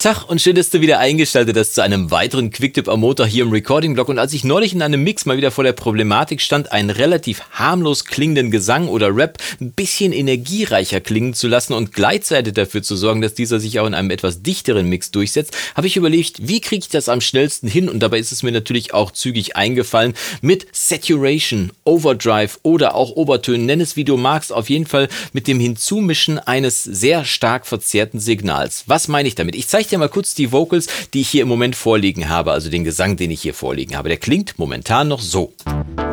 Tag und schön, dass du wieder eingeschaltet hast zu einem weiteren Quicktip am Motor hier im Recording-Blog. Und als ich neulich in einem Mix mal wieder vor der Problematik stand, einen relativ harmlos klingenden Gesang oder Rap ein bisschen energiereicher klingen zu lassen und gleichzeitig dafür zu sorgen, dass dieser sich auch in einem etwas dichteren Mix durchsetzt, habe ich überlegt, wie kriege ich das am schnellsten hin? Und dabei ist es mir natürlich auch zügig eingefallen mit Saturation, Overdrive oder auch Obertönen. Nenn es wie du magst, auf jeden Fall mit dem Hinzumischen eines sehr stark verzerrten Signals. Was meine ich damit? Ich zeige dir mal kurz die Vocals, die ich hier im Moment vorliegen habe, also den Gesang, den ich hier vorliegen habe. Der klingt momentan noch so.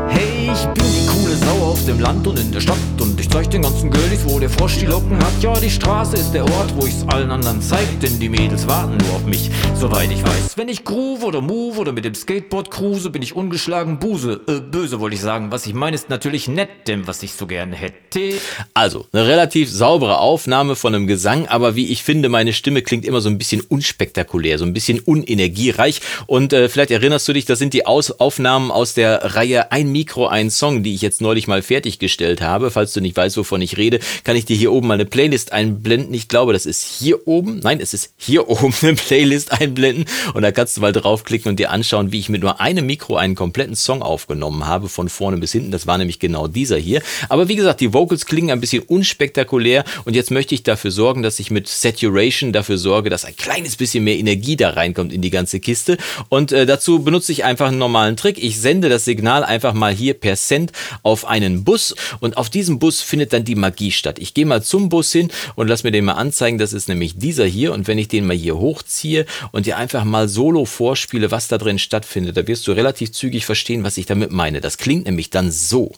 Hey, ich bin die coole Sau auf dem Land und in der Stadt und ich zeig den ganzen Girlies, wo der Frosch die Locken hat. Ja, die Straße ist der Ort, wo ich's allen anderen zeig, denn die Mädels warten nur auf mich, soweit ich weiß. Wenn ich groove oder move oder mit dem Skateboard cruise, bin ich ungeschlagen Buse. Äh, böse wollte ich sagen. Was ich meine ist natürlich nett, denn was ich so gerne hätte. Also, eine relativ saubere Aufnahme von einem Gesang, aber wie ich finde, meine Stimme klingt immer so ein bisschen unspektakulär, so ein bisschen unenergiereich. Und äh, vielleicht erinnerst du dich, das sind die Aus Aufnahmen aus der Reihe Ein Mikro, ein Song, die ich jetzt neulich mal fertiggestellt habe. Falls du nicht weißt, wovon ich rede, kann ich dir hier oben mal eine Playlist einblenden. Ich glaube, das ist hier oben. Nein, es ist hier oben eine Playlist einblenden. Und da kannst du mal draufklicken und dir anschauen, wie ich mit nur einem Mikro einen kompletten Song aufgenommen habe, von vorne bis hinten. Das war nämlich genau dieser hier. Aber wie gesagt, die Vocals klingen ein bisschen unspektakulär. Und jetzt möchte ich dafür sorgen, dass ich mit Saturation dafür sorge, dass ein kleines bisschen mehr Energie da reinkommt in die ganze Kiste. Und äh, dazu benutze ich einfach einen normalen Trick. Ich sende das Signal einfach mal hier per Cent auf einen Bus und auf diesem Bus findet dann die Magie statt. Ich gehe mal zum Bus hin und lass mir den mal anzeigen. Das ist nämlich dieser hier und wenn ich den mal hier hochziehe und dir einfach mal solo vorspiele, was da drin stattfindet, da wirst du relativ zügig verstehen, was ich damit meine. Das klingt nämlich dann so.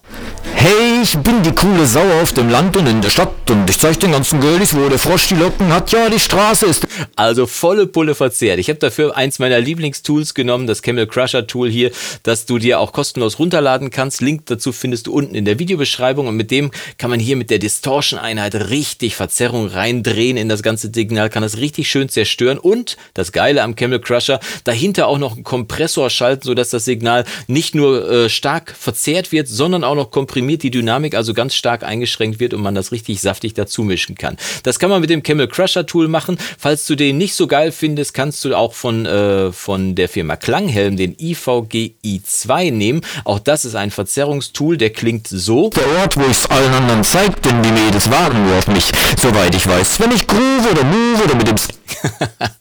Hey, ich bin die coole Sau auf dem Land und in der Stadt und ich zeig den ganzen Girlies, wo der Frosch die Locken hat. Ja, die Straße ist Also volle Pulle verzehrt. Ich habe dafür eins meiner Lieblingstools genommen, das Camel Crusher Tool hier, das du dir auch kostenlos runterladen kannst. Link dazu findest du unten in der Videobeschreibung und mit dem kann man hier mit der Distortion Einheit richtig Verzerrung reindrehen in das ganze Signal, kann das richtig schön zerstören und das Geile am Camel Crusher, dahinter auch noch einen Kompressor schalten, sodass das Signal nicht nur äh, stark verzerrt wird, sondern auch noch komprimiert die Dynamik also ganz stark eingeschränkt wird und man das richtig saftig dazu mischen kann. Das kann man mit dem Camel Crusher Tool machen. Falls du den nicht so geil findest, kannst du auch von, äh, von der Firma Klanghelm den IVGI2 nehmen. Auch das ist ein Verzerrungstool, der klingt so. der Ort, wo ich's allen anderen zeig, denn die Mädels warten nur auf mich, soweit ich weiß. Wenn ich groove oder move oder mit dem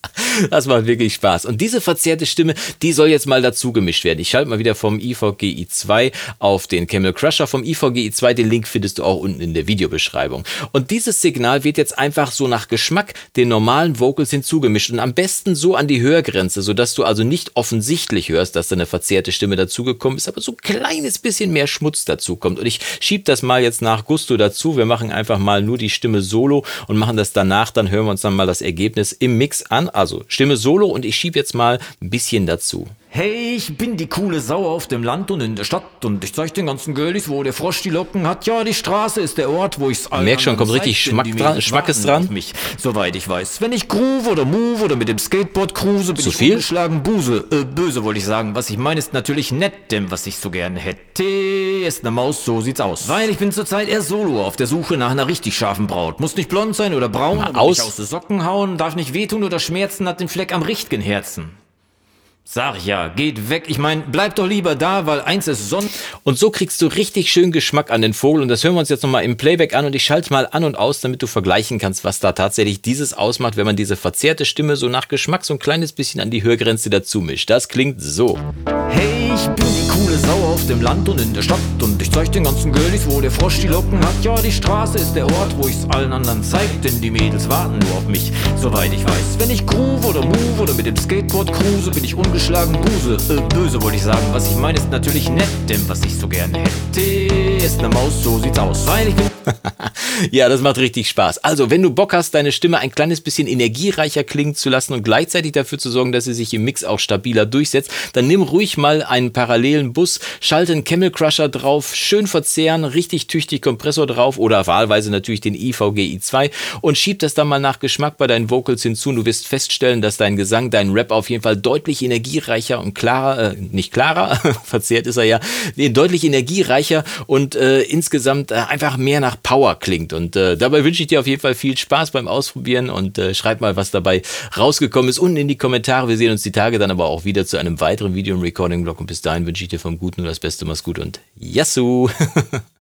Das macht wirklich Spaß. Und diese verzerrte Stimme, die soll jetzt mal dazu gemischt werden. Ich schalte mal wieder vom IVGI2 auf den Camel Crusher. Vom IVGI2, den Link findest du auch unten in der Videobeschreibung. Und dieses Signal wird jetzt einfach so nach Geschmack den normalen Vocals hinzugemischt und am besten so an die Hörgrenze, sodass du also nicht offensichtlich hörst, dass da eine verzerrte Stimme dazugekommen ist, aber so ein kleines bisschen mehr Schmutz dazukommt. Und ich schiebe das mal jetzt nach Gusto dazu. Wir machen einfach mal nur die Stimme solo und machen das danach. Dann hören wir uns dann mal das Ergebnis im Mix an. Also Stimme solo und ich schiebe jetzt mal ein bisschen dazu. Hey, ich bin die coole Sau auf dem Land und in der Stadt und ich zeig den ganzen Girlies, wo der Frosch die Locken hat. Ja, die Straße ist der Ort, wo ich's allen Merk schon, kommt richtig Schmack dran- Schmackes dran. Mich, soweit ich weiß. Wenn ich groove oder move oder mit dem Skateboard cruise, bin Zu ich viel? ungeschlagen Buse. Äh, böse wollte ich sagen. Was ich meine ist natürlich nett, denn was ich so gerne hätte, ist eine Maus, so sieht's aus. Weil ich bin zurzeit eher solo auf der Suche nach einer richtig scharfen Braut. Muss nicht blond sein oder braun, aber aus. nicht aus den Socken hauen, darf nicht wehtun oder schmerzen, hat den Fleck am richtigen Herzen. Sag ich ja, geht weg. Ich mein, bleib doch lieber da, weil eins ist Sonne. Und so kriegst du richtig schön Geschmack an den Vogel. Und das hören wir uns jetzt nochmal im Playback an. Und ich schalte mal an und aus, damit du vergleichen kannst, was da tatsächlich dieses ausmacht, wenn man diese verzerrte Stimme so nach Geschmack so ein kleines bisschen an die Hörgrenze dazu mischt. Das klingt so. Hey, ich bin auf dem Land und in der Stadt und ich zeig den ganzen Girlies, wo der Frosch die Locken hat. Ja, die Straße ist der Ort, wo ich's allen anderen zeig, denn die Mädels warten nur auf mich, soweit ich weiß. Wenn ich groove oder move oder mit dem Skateboard cruise, bin ich ungeschlagen Buse. Äh, böse wollte ich sagen. Was ich meine ist natürlich nett, denn was ich so gerne hätte, ist eine Maus, so sieht's aus. Weil ich bin Ja, das macht richtig Spaß. Also, wenn du Bock hast, deine Stimme ein kleines bisschen energiereicher klingen zu lassen und gleichzeitig dafür zu sorgen, dass sie sich im Mix auch stabiler durchsetzt, dann nimm ruhig mal einen parallelen Bus, schalte einen Camel Crusher drauf, schön verzehren, richtig tüchtig Kompressor drauf oder wahlweise natürlich den IVGI2 und schieb das dann mal nach Geschmack bei deinen Vocals hinzu. Und du wirst feststellen, dass dein Gesang, dein Rap auf jeden Fall deutlich energiereicher und klarer, äh, nicht klarer, verzerrt ist er ja, deutlich energiereicher und äh, insgesamt äh, einfach mehr nach Power klingt. Klingt. Und äh, dabei wünsche ich dir auf jeden Fall viel Spaß beim Ausprobieren und äh, schreib mal, was dabei rausgekommen ist, unten in die Kommentare. Wir sehen uns die Tage dann aber auch wieder zu einem weiteren Video im Recording-Blog und bis dahin wünsche ich dir vom Guten nur das Beste. Mach's gut und Yassou!